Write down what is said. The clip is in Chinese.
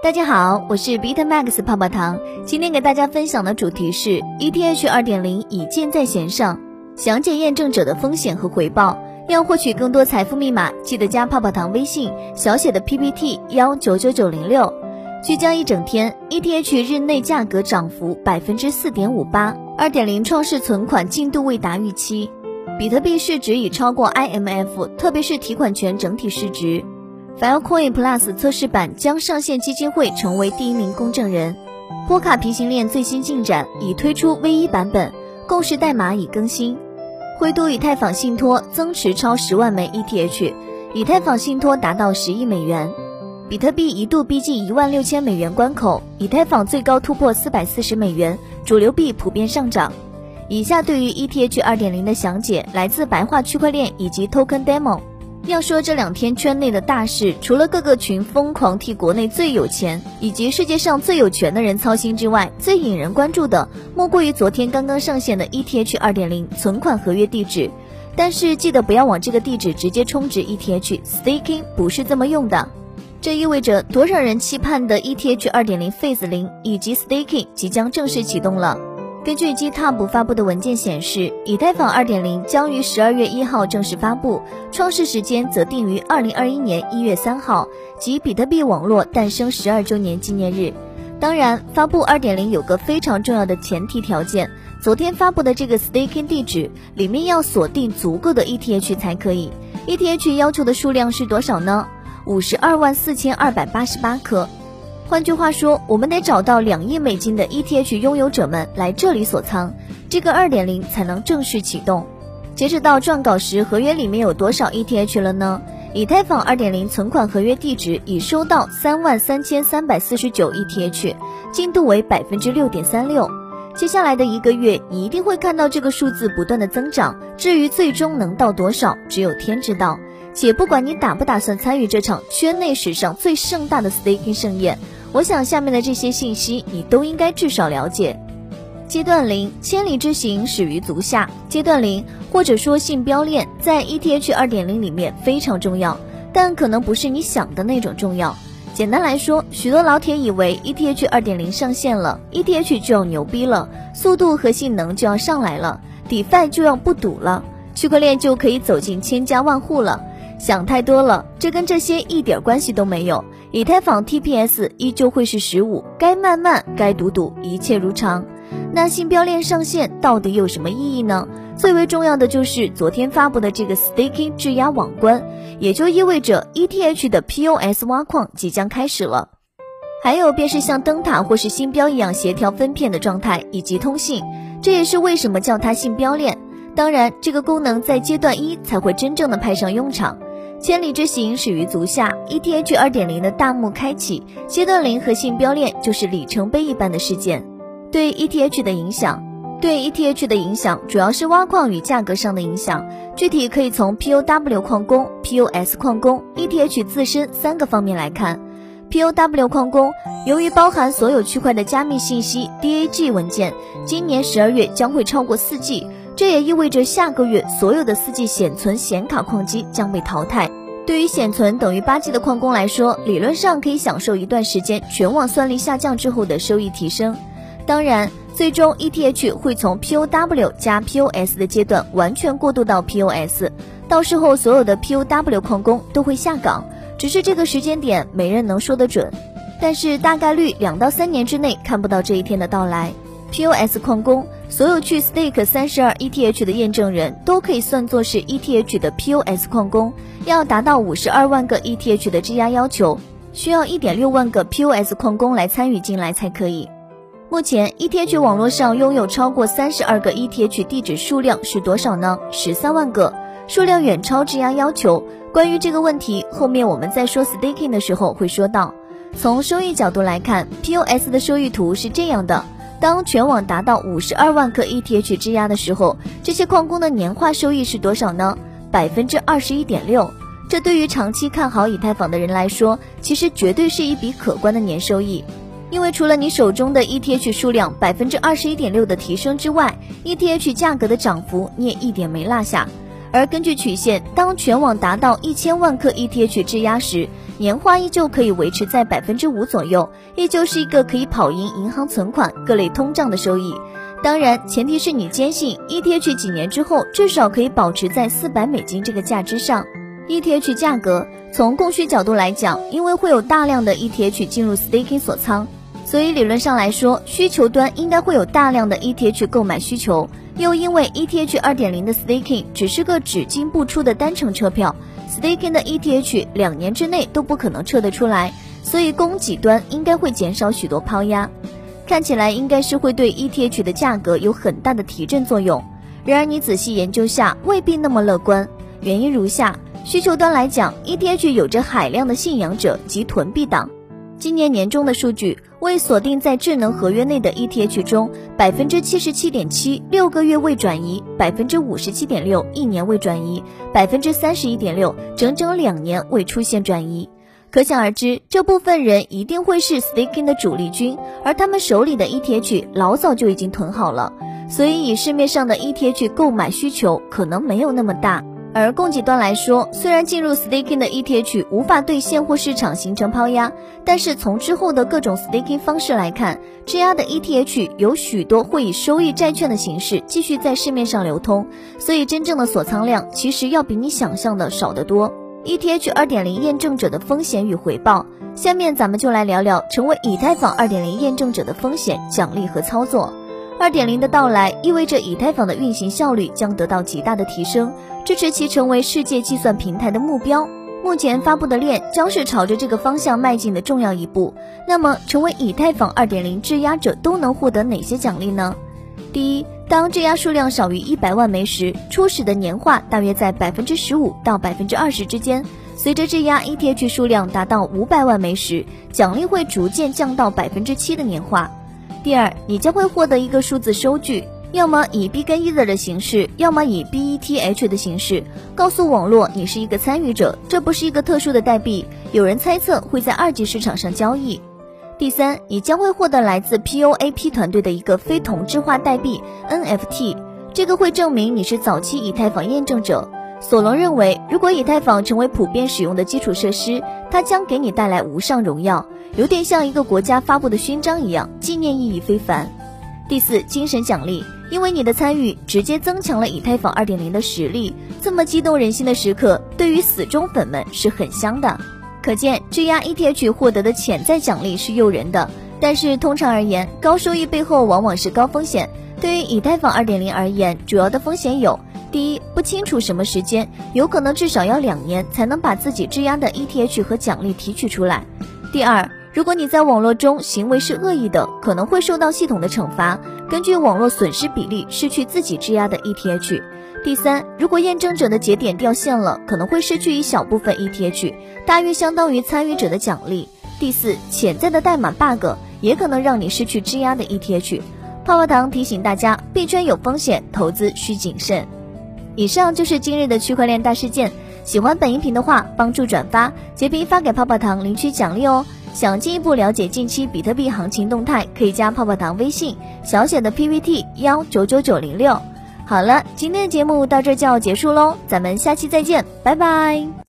大家好，我是 Beat Max 泡泡糖。今天给大家分享的主题是 ETH 2.0已建在弦上，详解验证者的风险和回报。要获取更多财富密码，记得加泡泡糖微信小写的 PPT 幺九九九零六。聚焦一整天，ETH 日内价格涨幅百分之四点五八，二点零创世存款进度未达预期。比特币市值已超过 IMF，特别是提款权整体市值。Filecoin Plus 测试版将上线，基金会成为第一名公证人。波卡平行链最新进展，已推出 V 一版本，共识代码已更新。灰度以太坊信托增持超十万枚 ETH，以太坊信托达到十亿美元。比特币一度逼近一万六千美元关口，以太坊最高突破四百四十美元，主流币普遍上涨。以下对于 ETH 二点零的详解来自白话区块链以及 Token Demo。要说这两天圈内的大事，除了各个群疯狂替国内最有钱以及世界上最有权的人操心之外，最引人关注的莫过于昨天刚刚上线的 ETH 二点零存款合约地址。但是记得不要往这个地址直接充值 ETH，Staking 不是这么用的。这意味着多少人期盼的 ETH 二点零 Phase 零以及 Staking 即将正式启动了。根据 GitHub 发布的文件显示，以太坊二点零将于十二月一号正式发布，创世时间则定于二零二一年一月三号，即比特币网络诞生十二周年纪念日。当然，发布二点零有个非常重要的前提条件，昨天发布的这个 Staking 地址里面要锁定足够的 ETH 才可以。ETH 要求的数量是多少呢？五十二万四千二百八十八颗，换句话说，我们得找到两亿美金的 ETH 拥有者们来这里锁仓，这个二点零才能正式启动。截止到撰稿时，合约里面有多少 ETH 了呢？以太坊二点零存款合约地址已收到三万三千三百四十九 ETH，进度为百分之六点三六。接下来的一个月，你一定会看到这个数字不断的增长。至于最终能到多少，只有天知道。且不管你打不打算参与这场圈内史上最盛大的 staking 盛宴，我想下面的这些信息你都应该至少了解。阶段零，千里之行始于足下。阶段零或者说信标链在 ETH 二点零里面非常重要，但可能不是你想的那种重要。简单来说，许多老铁以为 ETH 二点零上线了，ETH 就要牛逼了，速度和性能就要上来了，DeFi 就要不堵了，区块链就可以走进千家万户了。想太多了，这跟这些一点关系都没有。以太坊 TPS 依旧会是十五，该慢慢，该堵堵，一切如常。那信标链上线到底有什么意义呢？最为重要的就是昨天发布的这个 Staking 质押网关，也就意味着 ETH 的 POS 挖矿即将开始了。还有便是像灯塔或是信标一样协调分片的状态以及通信，这也是为什么叫它信标链。当然，这个功能在阶段一才会真正的派上用场。千里之行始于足下，ETH 二点零的大幕开启，阶段零和信标链就是里程碑一般的事件。对 ETH 的影响，对 ETH 的影响主要是挖矿与价格上的影响，具体可以从 POW 矿工、POS 矿工、ETH 自身三个方面来看。POW 矿工由于包含所有区块的加密信息 DAG 文件，今年十二月将会超过四 G。这也意味着下个月所有的四 G 显存显卡矿机将被淘汰。对于显存等于八 G 的矿工来说，理论上可以享受一段时间全网算力下降之后的收益提升。当然，最终 ETH 会从 POW 加 POS 的阶段完全过渡到 POS，到时候所有的 POW 矿工都会下岗，只是这个时间点没人能说得准。但是大概率两到三年之内看不到这一天的到来。POS 矿工。所有去 stake 三十二 ETH 的验证人都可以算作是 ETH 的 POS 矿工，要达到五十二万个 ETH 的质押要求，需要一点六万个 POS 矿工来参与进来才可以。目前 ETH 网络上拥有超过三十二个 ETH 地址数量是多少呢？十三万个，数量远超质押要求。关于这个问题，后面我们在说 staking 的时候会说到。从收益角度来看，POS 的收益图是这样的。当全网达到五十二万颗 ETH 质押的时候，这些矿工的年化收益是多少呢？百分之二十一点六。这对于长期看好以太坊的人来说，其实绝对是一笔可观的年收益。因为除了你手中的 ETH 数量百分之二十一点六的提升之外，ETH 价格的涨幅你也一点没落下。而根据曲线，当全网达到一千万颗 ETH 质押时，年化依旧可以维持在百分之五左右，依旧是一个可以跑赢银行存款、各类通胀的收益。当然，前提是你坚信 ETH 几年之后至少可以保持在四百美金这个价之上。ETH 价格从供需角度来讲，因为会有大量的 ETH 进入 staking 锁仓，所以理论上来说，需求端应该会有大量的 ETH 购买需求。又因为 ETH 二点零的 staking 只是个只进不出的单程车票，staking 的 ETH 两年之内都不可能撤得出来，所以供给端应该会减少许多抛压，看起来应该是会对 ETH 的价格有很大的提振作用。然而你仔细研究下，未必那么乐观。原因如下：需求端来讲，ETH 有着海量的信仰者及囤币党。今年年中的数据未锁定在智能合约内的 ETH 中，百分之七十七点七六个月未转移，百分之五十七点六一年未转移，百分之三十一点六整整两年未出现转移。可想而知，这部分人一定会是 staking 的主力军，而他们手里的 ETH 老早就已经囤好了，所以以市面上的 ETH 购买需求可能没有那么大。而供给端来说，虽然进入 staking 的 ETH 无法对现货市场形成抛压，但是从之后的各种 staking 方式来看，质押的 ETH 有许多会以收益债券的形式继续在市面上流通，所以真正的锁仓量其实要比你想象的少得多。ETH 二点零验证者的风险与回报，下面咱们就来聊聊成为以太坊二点零验证者的风险、奖励和操作。二点零的到来意味着以太坊的运行效率将得到极大的提升，支持其成为世界计算平台的目标。目前发布的链将是朝着这个方向迈进的重要一步。那么，成为以太坊二点零质押者都能获得哪些奖励呢？第一，当质押数量少于一百万枚时，初始的年化大约在百分之十五到百分之二十之间。随着质押 ETH 数量达到五百万枚时，奖励会逐渐降到百分之七的年化。第二，你将会获得一个数字收据，要么以 B 跟 Ether 的形式，要么以 BETH 的形式，告诉网络你是一个参与者，这不是一个特殊的代币，有人猜测会在二级市场上交易。第三，你将会获得来自 POAP 团队的一个非同质化代币 NFT，这个会证明你是早期以太坊验证者。索隆认为，如果以太坊成为普遍使用的基础设施，它将给你带来无上荣耀，有点像一个国家发布的勋章一样，纪念意义非凡。第四，精神奖励，因为你的参与直接增强了以太坊2.0的实力，这么激动人心的时刻，对于死忠粉们是很香的。可见，质押 ETH 获得的潜在奖励是诱人的，但是通常而言，高收益背后往往是高风险。对于以太坊2.0而言，主要的风险有。第一，不清楚什么时间，有可能至少要两年才能把自己质押的 ETH 和奖励提取出来。第二，如果你在网络中行为是恶意的，可能会受到系统的惩罚，根据网络损失比例失去自己质押的 ETH。第三，如果验证者的节点掉线了，可能会失去一小部分 ETH，大约相当于参与者的奖励。第四，潜在的代码 bug 也可能让你失去质押的 ETH。泡泡糖提醒大家，币圈有风险，投资需谨慎。以上就是今日的区块链大事件。喜欢本音频的话，帮助转发、截屏发给泡泡糖领取奖励哦。想进一步了解近期比特币行情动态，可以加泡泡糖微信小写的 PPT 幺九九九零六。好了，今天的节目到这就要结束喽，咱们下期再见，拜拜。